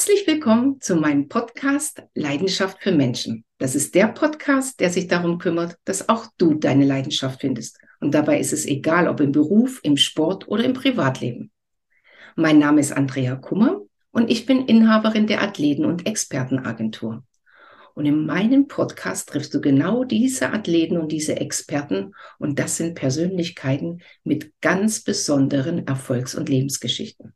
Herzlich willkommen zu meinem Podcast Leidenschaft für Menschen. Das ist der Podcast, der sich darum kümmert, dass auch du deine Leidenschaft findest. Und dabei ist es egal, ob im Beruf, im Sport oder im Privatleben. Mein Name ist Andrea Kummer und ich bin Inhaberin der Athleten- und Expertenagentur. Und in meinem Podcast triffst du genau diese Athleten und diese Experten. Und das sind Persönlichkeiten mit ganz besonderen Erfolgs- und Lebensgeschichten.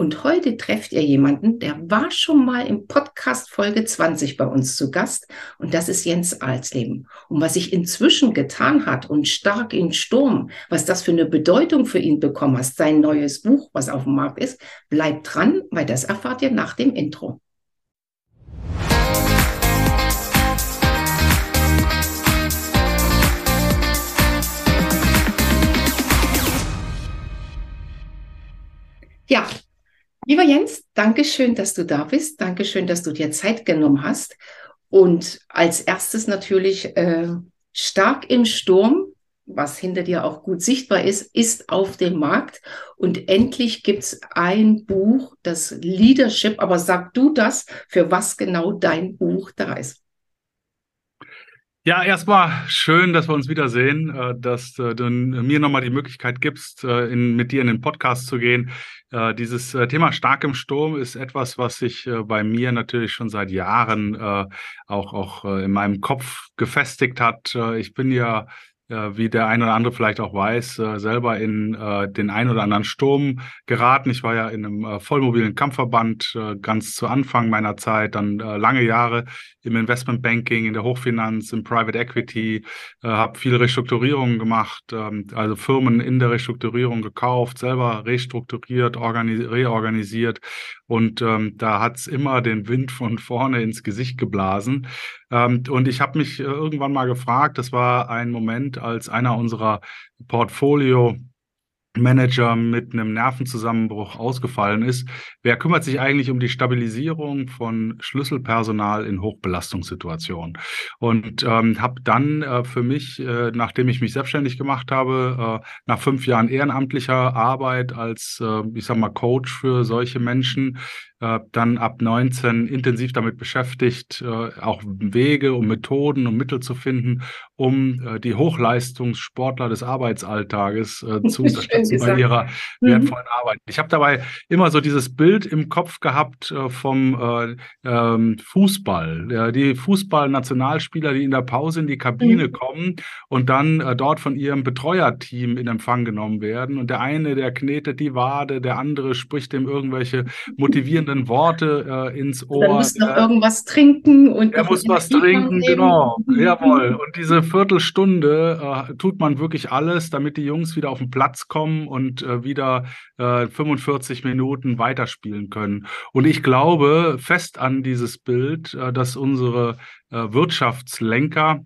Und heute trefft ihr jemanden, der war schon mal im Podcast Folge 20 bei uns zu Gast. Und das ist Jens Alsleben. Und was sich inzwischen getan hat und stark in Sturm, was das für eine Bedeutung für ihn bekommen hat, sein neues Buch, was auf dem Markt ist, bleibt dran, weil das erfahrt ihr nach dem Intro. Ja, Lieber Jens, danke schön, dass du da bist. Danke schön, dass du dir Zeit genommen hast. Und als erstes natürlich äh, stark im Sturm, was hinter dir auch gut sichtbar ist, ist auf dem Markt. Und endlich gibt es ein Buch, das Leadership. Aber sag du das, für was genau dein Buch da ist. Ja, erstmal schön, dass wir uns wiedersehen, äh, dass äh, du mir nochmal die Möglichkeit gibst, äh, in, mit dir in den Podcast zu gehen. Dieses Thema stark im Sturm ist etwas, was sich bei mir natürlich schon seit Jahren auch, auch in meinem Kopf gefestigt hat. Ich bin ja wie der ein oder andere vielleicht auch weiß, selber in den ein oder anderen Sturm geraten. Ich war ja in einem vollmobilen Kampfverband ganz zu Anfang meiner Zeit, dann lange Jahre im Investmentbanking, in der Hochfinanz, im Private Equity, äh, habe viele Restrukturierungen gemacht, ähm, also Firmen in der Restrukturierung gekauft, selber restrukturiert, reorganisiert und ähm, da hat's immer den Wind von vorne ins Gesicht geblasen. Ähm, und ich habe mich äh, irgendwann mal gefragt, das war ein Moment, als einer unserer Portfolio Manager mit einem Nervenzusammenbruch ausgefallen ist. Wer kümmert sich eigentlich um die Stabilisierung von Schlüsselpersonal in Hochbelastungssituationen? Und ähm, habe dann äh, für mich, äh, nachdem ich mich selbstständig gemacht habe, äh, nach fünf Jahren ehrenamtlicher Arbeit als, äh, ich sag mal, Coach für solche Menschen, dann ab 19 intensiv damit beschäftigt, äh, auch Wege und Methoden und Mittel zu finden, um äh, die Hochleistungssportler des Arbeitsalltages äh, zu unterstützen bei ihrer mhm. wertvollen Arbeit. Ich habe dabei immer so dieses Bild im Kopf gehabt äh, vom äh, ähm, Fußball. Die Fußballnationalspieler, die in der Pause in die Kabine mhm. kommen und dann äh, dort von ihrem Betreuerteam in Empfang genommen werden. Und der eine, der knetet die Wade, der andere spricht ihm irgendwelche motivierenden passenden Worte äh, ins Ohr. Er muss noch äh, irgendwas trinken und. Er muss was trinken, genau. Jawohl. Und diese Viertelstunde äh, tut man wirklich alles, damit die Jungs wieder auf den Platz kommen und äh, wieder 45 äh, Minuten weiterspielen können. Und ich glaube fest an dieses Bild, äh, dass unsere Wirtschaftslenker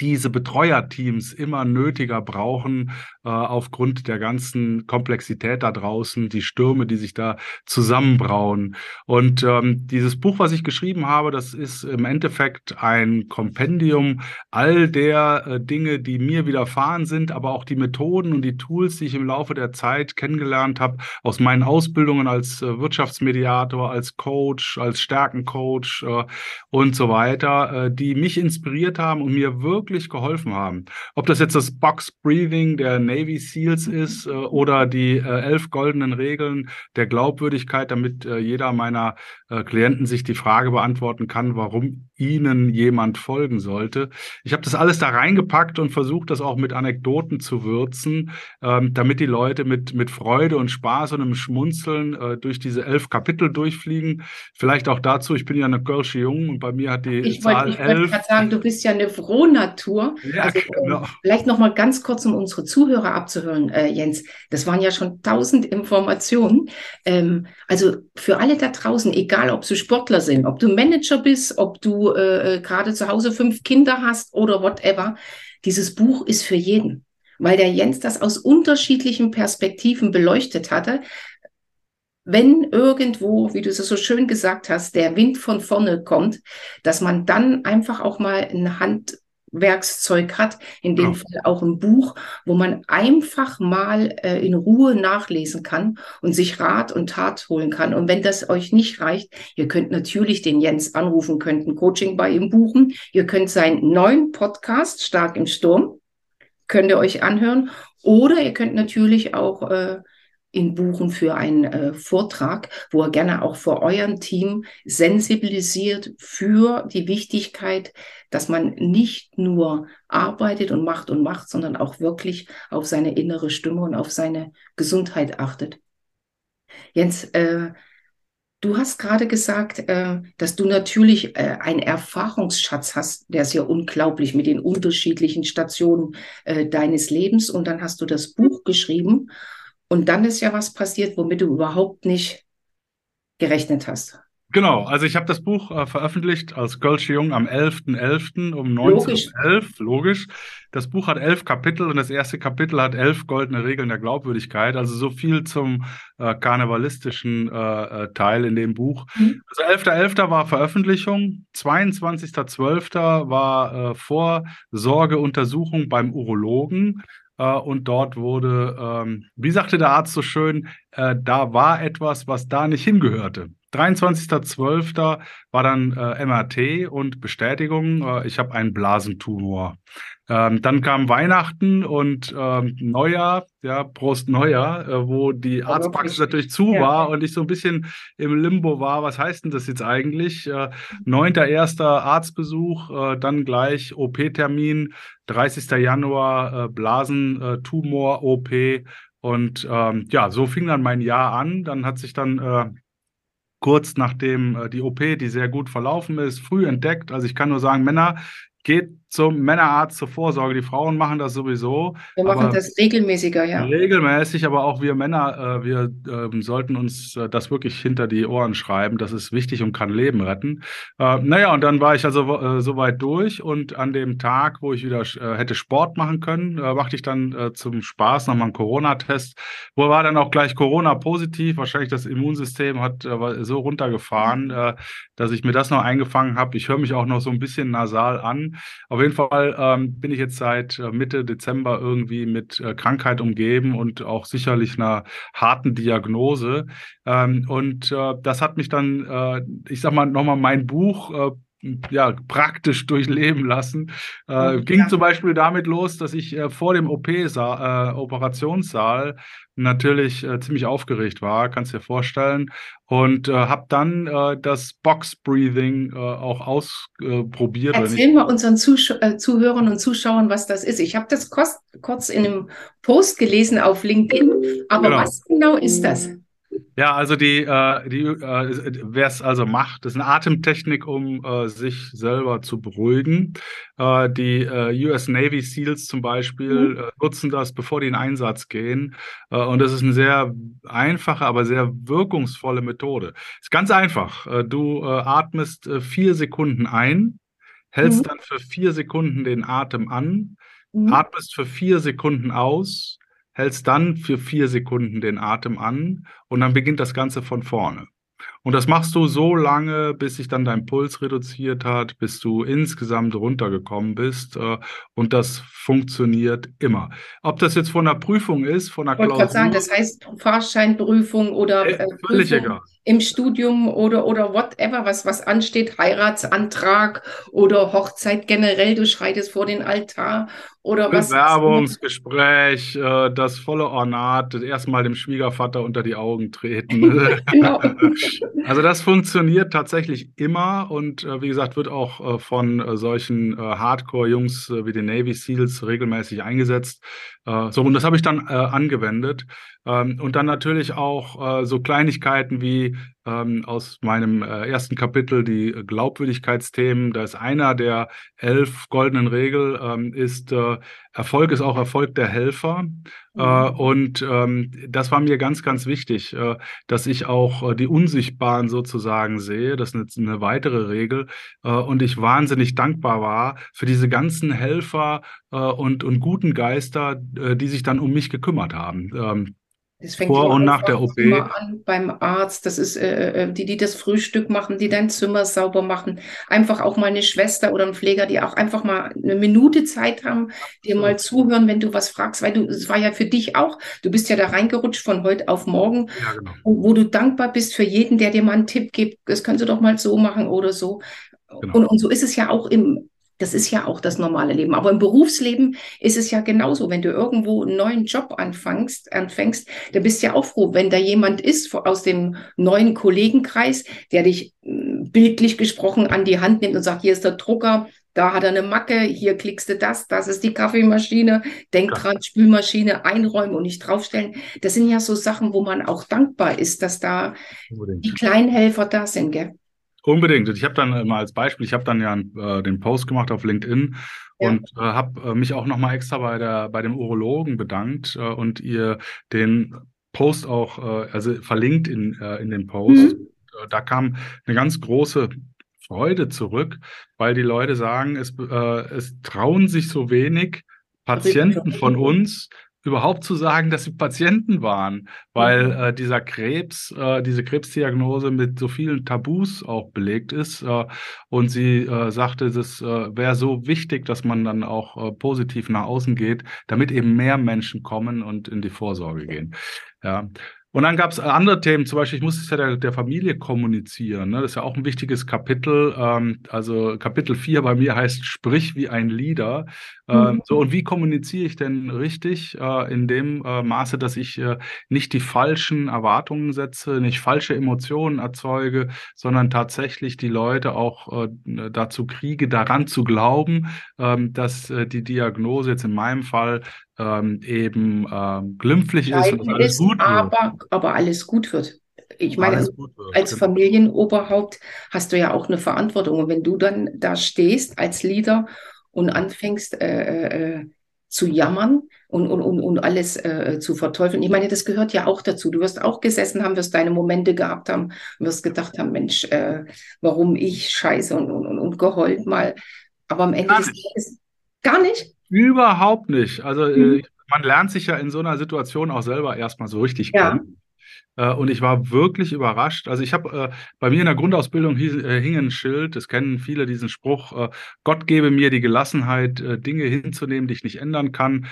diese Betreuerteams immer nötiger brauchen, äh, aufgrund der ganzen Komplexität da draußen, die Stürme, die sich da zusammenbrauen. Und ähm, dieses Buch, was ich geschrieben habe, das ist im Endeffekt ein Kompendium all der äh, Dinge, die mir widerfahren sind, aber auch die Methoden und die Tools, die ich im Laufe der Zeit kennengelernt habe, aus meinen Ausbildungen als äh, Wirtschaftsmediator, als Coach, als Stärkencoach äh, und so weiter, äh, die mich inspiriert haben und mir wirklich geholfen haben. Ob das jetzt das Box Breathing der Navy Seals ist äh, oder die äh, elf goldenen Regeln der Glaubwürdigkeit, damit äh, jeder meiner Klienten sich die Frage beantworten kann, warum ihnen jemand folgen sollte. Ich habe das alles da reingepackt und versucht, das auch mit Anekdoten zu würzen, ähm, damit die Leute mit, mit Freude und Spaß und einem Schmunzeln äh, durch diese elf Kapitel durchfliegen. Vielleicht auch dazu, ich bin ja eine Kölsche Jung und bei mir hat die ich Zahl wollt, ich elf. Ich wollte gerade sagen, du bist ja eine Frohnatur. Ja, also, genau. Vielleicht noch mal ganz kurz, um unsere Zuhörer abzuhören, äh, Jens. Das waren ja schon tausend Informationen. Ähm, also für alle da draußen, egal ob du Sportler sind, ob du Manager bist, ob du äh, äh, gerade zu Hause fünf Kinder hast oder whatever, dieses Buch ist für jeden, weil der Jens das aus unterschiedlichen Perspektiven beleuchtet hatte. Wenn irgendwo, wie du es so schön gesagt hast, der Wind von vorne kommt, dass man dann einfach auch mal eine Hand Handwerkszeug hat, in dem ja. Fall auch ein Buch, wo man einfach mal äh, in Ruhe nachlesen kann und sich Rat und Tat holen kann. Und wenn das euch nicht reicht, ihr könnt natürlich den Jens anrufen, könnt ein Coaching bei ihm buchen. Ihr könnt seinen neuen Podcast Stark im Sturm, könnt ihr euch anhören. Oder ihr könnt natürlich auch äh, ihn buchen für einen äh, Vortrag, wo er gerne auch vor eurem Team sensibilisiert für die Wichtigkeit, dass man nicht nur arbeitet und macht und macht, sondern auch wirklich auf seine innere Stimme und auf seine Gesundheit achtet. Jens, äh, du hast gerade gesagt, äh, dass du natürlich äh, einen Erfahrungsschatz hast, der ist ja unglaublich mit den unterschiedlichen Stationen äh, deines Lebens. Und dann hast du das Buch geschrieben. Und dann ist ja was passiert, womit du überhaupt nicht gerechnet hast. Genau, also ich habe das Buch äh, veröffentlicht als Gölsche Jung am 11.11. .11. um 19.11 logisch. Das Buch hat elf Kapitel und das erste Kapitel hat elf goldene Regeln der Glaubwürdigkeit. Also so viel zum äh, karnevalistischen äh, äh Teil in dem Buch. Mhm. Also 11.11. .11. war Veröffentlichung, 22.12. war äh, Vorsorgeuntersuchung beim Urologen. Äh, und dort wurde, ähm, wie sagte der Arzt so schön, äh, da war etwas, was da nicht hingehörte. 23.12. war dann äh, MRT und Bestätigung, äh, ich habe einen Blasentumor. Ähm, dann kam Weihnachten und ähm, Neujahr, ja, Prost Neujahr, äh, wo die Arztpraxis natürlich zu ja. war und ich so ein bisschen im Limbo war. Was heißt denn das jetzt eigentlich? Äh, 9.1. Arztbesuch, äh, dann gleich OP-Termin, 30. Januar äh, Blasentumor-OP. Und ähm, ja, so fing dann mein Jahr an. Dann hat sich dann äh, kurz nachdem äh, die OP, die sehr gut verlaufen ist, früh entdeckt. Also ich kann nur sagen, Männer, geht zum Männerarzt zur Vorsorge. Die Frauen machen das sowieso. Wir machen das regelmäßiger, ja. Regelmäßig, aber auch wir Männer, äh, wir äh, sollten uns äh, das wirklich hinter die Ohren schreiben. Das ist wichtig und kann Leben retten. Äh, naja, und dann war ich also äh, soweit durch und an dem Tag, wo ich wieder äh, hätte Sport machen können, machte ich dann zum Spaß nochmal einen Corona-Test. Wo war dann auch gleich Corona-positiv. Wahrscheinlich das Immunsystem hat so runtergefahren, dass ich mir das noch eingefangen habe. Ich höre mich auch noch so ein bisschen nasal an. Auf jeden Fall ähm, bin ich jetzt seit äh, Mitte Dezember irgendwie mit äh, Krankheit umgeben und auch sicherlich einer harten Diagnose. Ähm, und äh, das hat mich dann, äh, ich sag mal, nochmal mein Buch äh, ja, praktisch durchleben lassen. Äh, ging ja. zum Beispiel damit los, dass ich äh, vor dem OP-Saal, äh, Operationssaal natürlich äh, ziemlich aufgeregt war, kannst dir vorstellen. Und äh, habe dann äh, das Box Breathing äh, auch ausprobiert. Erzähl mal unseren Zusch äh, Zuhörern und Zuschauern, was das ist. Ich habe das kurz in einem Post gelesen auf LinkedIn, aber genau. was genau ist das? Ja, also die, äh, die äh, wer es also macht, das ist eine Atemtechnik, um äh, sich selber zu beruhigen. Äh, die äh, US Navy SEALs zum Beispiel mhm. äh, nutzen das, bevor die in Einsatz gehen. Äh, und das ist eine sehr einfache, aber sehr wirkungsvolle Methode. Ist ganz einfach. Äh, du äh, atmest äh, vier Sekunden ein, hältst mhm. dann für vier Sekunden den Atem an, mhm. atmest für vier Sekunden aus hältst dann für vier Sekunden den Atem an und dann beginnt das Ganze von vorne. Und das machst du so lange, bis sich dann dein Puls reduziert hat, bis du insgesamt runtergekommen bist. Äh, und das funktioniert immer. Ob das jetzt von einer Prüfung ist, von einer Klausur. Ich wollte gerade sagen, das heißt Fahrscheinprüfung oder äh, egal im Studium oder, oder whatever, was, was ansteht, Heiratsantrag oder Hochzeit generell, du schreitest vor den Altar oder was. Bewerbungsgespräch, äh, das volle Ornat, erstmal dem Schwiegervater unter die Augen treten. genau. Also das funktioniert tatsächlich immer und äh, wie gesagt, wird auch äh, von äh, solchen äh, Hardcore-Jungs äh, wie den Navy SEALs regelmäßig eingesetzt. Äh, so, und das habe ich dann angewendet. Ähm, und dann natürlich auch so Kleinigkeiten wie ähm, aus meinem ersten Kapitel die Glaubwürdigkeitsthemen. Da ist einer der elf goldenen Regel, ähm, ist Erfolg ist auch Erfolg der Helfer. Äh, mhm. und ähm, das war mir ganz, ganz wichtig, äh, dass ich auch äh, die Unsichtbaren sozusagen sehe. Das ist eine, eine weitere Regel. und ich wahnsinnig dankbar war für diese ganzen Helfer und, und guten Geister, die sich dann um mich gekümmert haben. Ähm, Das fängt Vor und nach der OP. An beim Arzt. Das ist äh, äh, die, die das Frühstück machen, die dein Zimmer sauber machen. Einfach auch mal eine Schwester oder ein Pfleger, die auch einfach mal eine Minute Zeit haben, dir mal zuhören, wenn du was fragst, weil du, es war ja für dich auch, du bist ja da reingerutscht von heute auf morgen, Ja, genau. wo, wo du dankbar bist für jeden, der dir mal einen Tipp gibt. Das kannst du doch mal so machen oder so. Genau. Und, und so ist es ja auch im, das ist ja auch das normale Leben. Aber im Berufsleben ist es ja genauso. Wenn du irgendwo einen neuen Job anfängst, anfängst, da bist du ja auch froh, wenn da jemand ist aus dem neuen Kollegenkreis, der dich mm, bildlich gesprochen an die Hand nimmt und sagt, hier ist der Drucker, da hat er eine Macke, hier klickst du das, das ist die Kaffeemaschine, denk Ja. dran, Spülmaschine einräumen und nicht draufstellen. Das sind ja so Sachen, wo man auch dankbar ist, dass da die kleinen Helfer da sind, gell? Unbedingt. Und ich habe dann äh, mal als Beispiel, ich habe dann ja äh, den Post gemacht auf LinkedIn Ja. und äh, habe äh, mich auch nochmal extra bei der bei dem Urologen bedankt äh, und ihr den Post auch äh, also verlinkt in, in den Post. Mhm. Da kam eine ganz große Freude zurück, weil die Leute sagen, es, es trauen sich so wenig Patienten von uns überhaupt zu sagen, dass sie Patienten waren, weil Mhm. äh, dieser Krebs, äh, diese Krebsdiagnose mit so vielen Tabus auch belegt ist. Äh, und sie äh, sagte, das äh, wäre so wichtig, dass man dann auch äh, positiv nach außen geht, damit eben mehr Menschen kommen und in die Vorsorge gehen. Ja. Und dann gab es andere Themen, zum Beispiel, ich muss es ja der, der Familie kommunizieren. Ne? Das ist ja auch ein wichtiges Kapitel. Ähm, also Kapitel 4 bei mir heißt Sprich wie ein Leader. Ähm, Mhm. so, und wie kommuniziere ich denn richtig? Äh, in dem äh, Maße, dass ich äh, nicht die falschen Erwartungen setze, nicht falsche Emotionen erzeuge, sondern tatsächlich die Leute auch äh, dazu kriege, daran zu glauben, ähm, dass äh, die Diagnose jetzt in meinem Fall ähm, eben ähm, glimpflich ist und alles ist, gut wird. aber, aber alles gut wird. Ich meine, wird. als Genau. Familienoberhaupt hast du ja auch eine Verantwortung. Und wenn du dann da stehst als Leader und anfängst äh, äh, zu jammern und, und, und, und alles äh, zu verteufeln, ich meine, das gehört ja auch dazu. Du wirst auch gesessen haben, wirst deine Momente gehabt haben wirst gedacht haben, Mensch, äh, warum ich scheiße und, und, und, und geheult mal. Aber am Ende Gar des Tages gar nicht. Überhaupt nicht. Also Mhm. äh, man lernt sich ja in so einer Situation auch selber erstmal so richtig Ja. kennen. Äh, und ich war wirklich überrascht. Also ich habe äh, bei mir in der Grundausbildung hieß, äh, hing ein Schild, das kennen viele diesen Spruch, äh, Gott gebe mir die Gelassenheit, äh, Dinge hinzunehmen, die ich nicht ändern kann,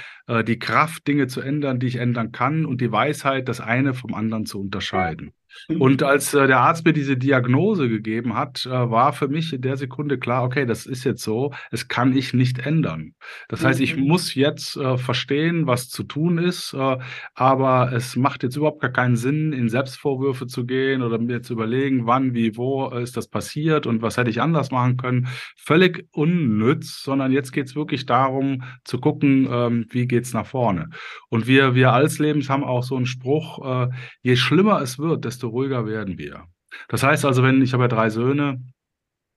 die Kraft, Dinge zu ändern, die ich ändern kann und die Weisheit, das eine vom anderen zu unterscheiden. Und als äh, der Arzt mir diese Diagnose gegeben hat, äh, war für mich in der Sekunde klar, okay, das ist jetzt so, es kann ich nicht ändern. Das heißt, ich Mhm. muss jetzt äh, verstehen, was zu tun ist, äh, aber es macht jetzt überhaupt gar keinen Sinn, in Selbstvorwürfe zu gehen oder mir zu überlegen, wann, wie, wo ist das passiert und was hätte ich anders machen können. Völlig unnütz, sondern jetzt geht es wirklich darum zu gucken, ähm, wie geht's nach vorne. Und wir, wir Allslebens haben auch so einen Spruch, äh, je schlimmer es wird, desto ruhiger werden wir. Das heißt also, wenn ich habe ja drei Söhne,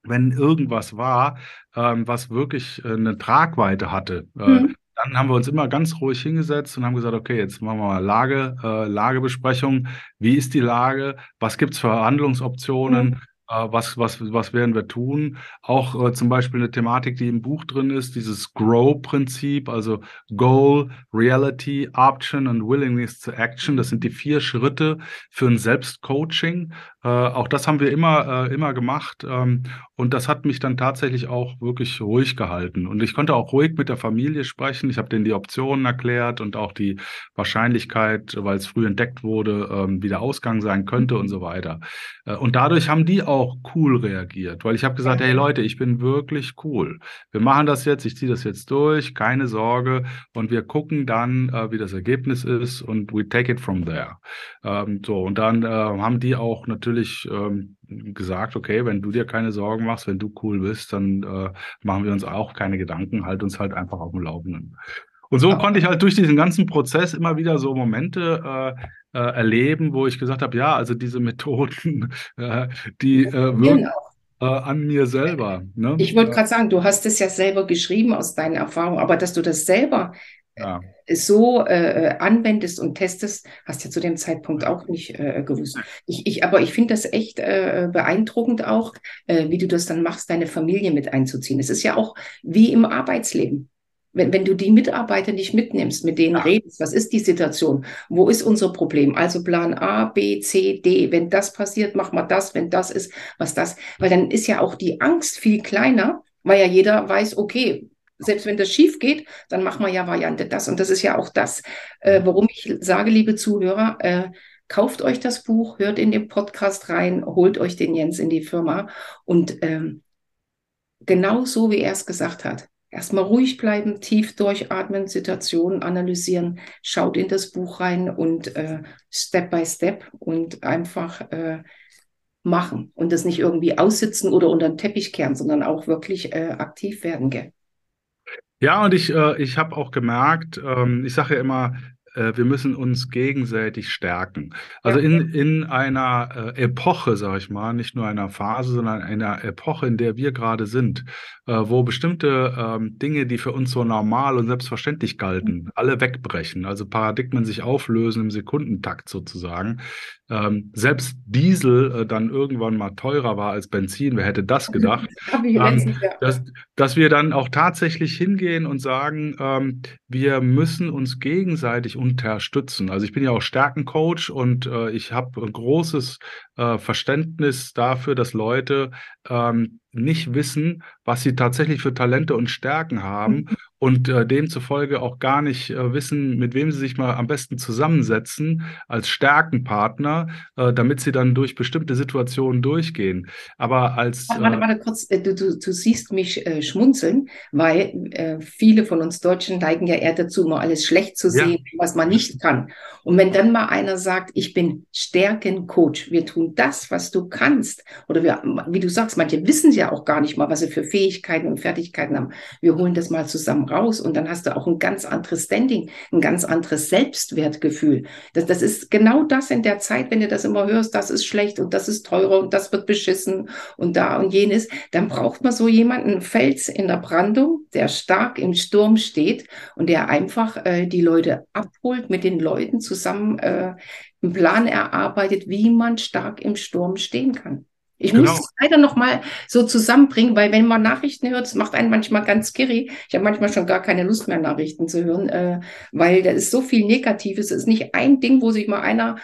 wenn irgendwas war, ähm, was wirklich äh, eine Tragweite hatte, äh, Mhm. dann haben wir uns immer ganz ruhig hingesetzt und haben gesagt, okay, jetzt machen wir mal Lage, äh, Lagebesprechung. Wie ist die Lage? Was gibt's für Handlungsoptionen? Äh, was, was, was werden wir tun? Auch äh, zum Beispiel eine Thematik, die im Buch drin ist, dieses Grow-Prinzip, also Goal, Reality, Option und Willingness to Action. Das sind die vier Schritte für ein Selbstcoaching. Äh, auch das haben wir immer, äh, immer gemacht. Ähm, und das hat mich dann tatsächlich auch wirklich ruhig gehalten. Und ich konnte auch ruhig mit der Familie sprechen. Ich habe denen die Optionen erklärt und auch die Wahrscheinlichkeit, weil es früh entdeckt wurde, ähm, wie der Ausgang sein könnte und so weiter. Äh, und dadurch haben die auch cool reagiert, weil ich habe gesagt, hey Leute, ich bin wirklich cool. Wir machen das jetzt, ich ziehe das jetzt durch, keine Sorge. Und wir gucken dann, äh, wie das Ergebnis ist und we take it from there. Ähm, so, und dann äh, haben die auch natürlich ähm, gesagt, okay, wenn du dir keine Sorgen machst, wenn du cool bist, dann äh, machen wir uns auch keine Gedanken, halt uns halt einfach auf dem Laufenden. Und so Ja. konnte ich halt durch diesen ganzen Prozess immer wieder so Momente äh, äh, erleben, wo ich gesagt habe, ja, also diese Methoden, äh, die äh, wirken Genau. äh, an mir selber. Ne? Ich wollte gerade sagen, du hast es ja selber geschrieben aus deinen Erfahrungen, aber dass du das selber ja. so äh, anwendest und testest, hast du ja zu dem Zeitpunkt auch nicht äh, gewusst. Ich, ich, aber ich finde das echt äh, beeindruckend auch, äh, wie du das dann machst, deine Familie mit einzuziehen. Es ist ja auch wie im Arbeitsleben. wenn, wenn du die Mitarbeiter nicht mitnimmst, mit denen ja. redest, was ist die Situation? Wo ist unser Problem? Also Plan A, B, C, D. Wenn das passiert, mach mal das. Wenn das ist, was das. Weil dann ist ja auch die Angst viel kleiner, weil ja jeder weiß, okay, selbst wenn das schief geht, dann machen wir ja Variante das. Und das ist ja auch das, äh, warum ich sage, liebe Zuhörer, äh, kauft euch das Buch, hört in den Podcast rein, holt euch den Jens in die Firma und ähm, genau so, wie er es gesagt hat. Erstmal ruhig bleiben, tief durchatmen, Situationen analysieren, schaut in das Buch rein und äh, Step by Step und einfach äh, machen und das nicht irgendwie aussitzen oder unter den Teppich kehren, sondern auch wirklich äh, aktiv werden. Gell? Ja, und ich, äh, ich habe auch gemerkt, ähm, ich sage ja immer, äh, wir müssen uns gegenseitig stärken. Also ja. in, in einer äh, Epoche, sage ich mal, nicht nur einer Phase, sondern einer Epoche, in der wir gerade sind, äh, wo bestimmte ähm, Dinge, die für uns so normal und selbstverständlich galten, alle wegbrechen, also Paradigmen sich auflösen im Sekundentakt sozusagen. Ähm, selbst Diesel äh, dann irgendwann mal teurer war als Benzin, wer hätte das gedacht? ähm, dass, dass wir dann auch tatsächlich hingehen und sagen, ähm, wir müssen uns gegenseitig unterstützen. Also ich bin ja auch Stärkencoach und äh, ich habe ein großes äh, Verständnis dafür, dass Leute ähm, nicht wissen, was sie tatsächlich für Talente und Stärken haben. und äh, demzufolge auch gar nicht äh, wissen, mit wem sie sich mal am besten zusammensetzen als Stärkenpartner, äh, damit sie dann durch bestimmte Situationen durchgehen. Aber als warte, warte, äh, warte kurz, äh, du, du, du siehst mich äh, schmunzeln, weil viele von uns Deutschen neigen ja eher dazu, mal alles schlecht zu sehen, ja. was man nicht kann. Und wenn dann mal einer sagt, ich bin Stärkencoach, wir tun das, was du kannst, oder wir, wie du sagst, manche wissen ja auch gar nicht mal, was sie für Fähigkeiten und Fertigkeiten haben. Wir holen das mal zusammen raus und dann hast du auch ein ganz anderes Standing, ein ganz anderes Selbstwertgefühl. Das, das ist genau das in der Zeit, wenn du das immer hörst, das ist schlecht und das ist teurer und das wird beschissen und da und jenes, dann braucht man so jemanden, Fels in der Brandung, der stark im Sturm steht und der einfach äh, die Leute abholt, mit den Leuten zusammen äh, einen Plan erarbeitet, wie man stark im Sturm stehen kann. Ich genau. muss es leider noch mal so zusammenbringen, weil wenn man Nachrichten hört, es macht einen manchmal ganz kirri. Ich habe manchmal schon gar keine Lust mehr, Nachrichten zu hören, äh, weil da ist so viel Negatives. Es ist nicht ein Ding, wo sich mal einer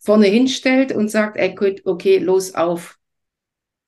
vorne hinstellt und sagt, ey, gut, okay, los auf.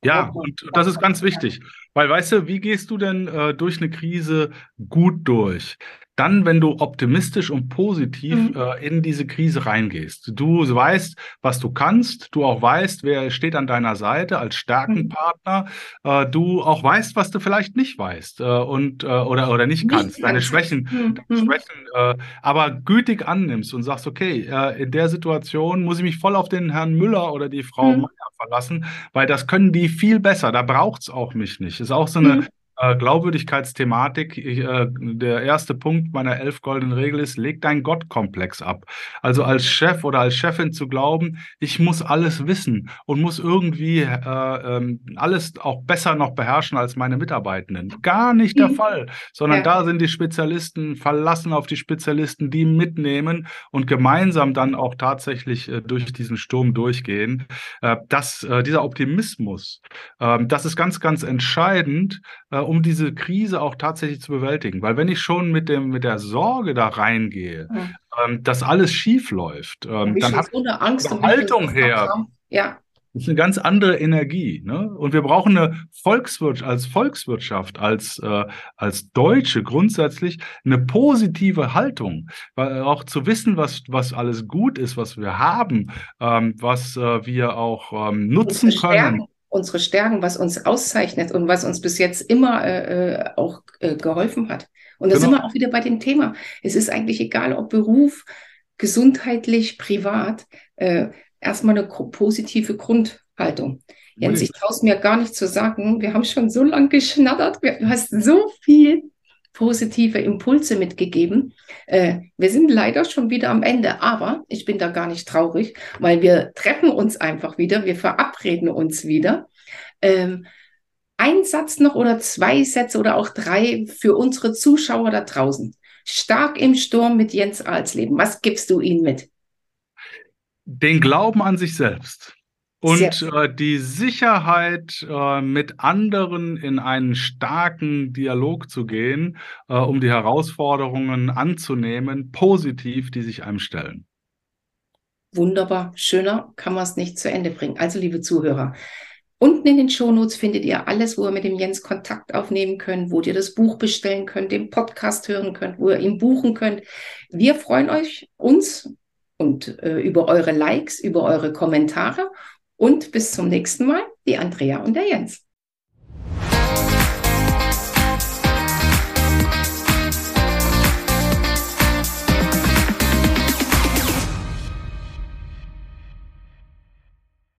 Ja, und das ist ganz wichtig, weil weißt du, wie gehst du denn äh, durch eine Krise gut durch? Dann, wenn du optimistisch und positiv mhm. äh, in diese Krise reingehst. Du weißt, was du kannst, du auch weißt, wer steht an deiner Seite als Stärkenpartner, mhm. äh, du auch weißt, was du vielleicht nicht weißt äh, und äh, oder oder nicht, nicht kannst, deine Schwächen, mhm. deine Schwächen, äh, aber gütig annimmst und sagst, okay, äh, in der Situation muss ich mich voll auf den Herrn Müller oder die Frau mhm. Meier verlassen, weil das können die viel besser. Da braucht es auch mich nicht. Ist auch so eine mhm. Äh, Glaubwürdigkeitsthematik. äh, der erste Punkt meiner elf goldenen Regel ist, leg deinen Gottkomplex ab. Also als Chef oder als Chefin zu glauben, ich muss alles wissen und muss irgendwie äh, ähm, alles auch besser noch beherrschen als meine Mitarbeitenden. Gar nicht der mhm. Fall, sondern ja. da sind die Spezialisten verlassen auf die Spezialisten, die mitnehmen und gemeinsam dann auch tatsächlich äh, durch diesen Sturm durchgehen. Äh, das, äh, dieser Optimismus, ähm, das ist ganz, ganz entscheidend, um diese Krise auch tatsächlich zu bewältigen. Weil wenn ich schon mit, dem, mit der Sorge da reingehe, mhm. ähm, dass alles schief läuft, ähm, dann habe so eine Angst eine Haltung her. Ja. Das ist eine ganz andere Energie. Ne? Und wir brauchen eine Volkswirtschaft, als Volkswirtschaft, als, äh, als Deutsche grundsätzlich eine positive Haltung. Weil auch zu wissen, was, was alles gut ist, was wir haben, ähm, was äh, wir auch ähm, nutzen können unsere Stärken, was uns auszeichnet und was uns bis jetzt immer äh, äh auch äh, geholfen hat. Und da genau. sind wir auch wieder bei dem Thema. Es ist eigentlich egal, ob Beruf, gesundheitlich, privat, äh, erstmal eine positive Grundhaltung. Jens, ich traue es mir gar nicht zu sagen. Wir haben schon so lange geschnattert. Du hast so viel positive Impulse mitgegeben. Äh, wir sind leider schon wieder am Ende, aber ich bin da gar nicht traurig, weil wir treffen uns einfach wieder, wir verabreden uns wieder. Ähm, ein Satz noch oder zwei Sätze oder auch drei für unsere Zuschauer da draußen. Stark im Sturm mit Jens Alsleben. Was gibst du ihnen mit? Den Glauben an sich selbst. Und äh, die Sicherheit, äh, mit anderen in einen starken Dialog zu gehen, äh, um die Herausforderungen anzunehmen, positiv, die sich einem stellen. Wunderbar, schöner kann man es nicht zu Ende bringen. Also, liebe Zuhörer, unten in den Shownotes findet ihr alles, wo ihr mit dem Jens Kontakt aufnehmen könnt, wo ihr das Buch bestellen könnt, den Podcast hören könnt, wo ihr ihn buchen könnt. Wir freuen euch, uns und äh, über eure Likes, über eure Kommentare und bis zum nächsten Mal, die Andrea und der Jens.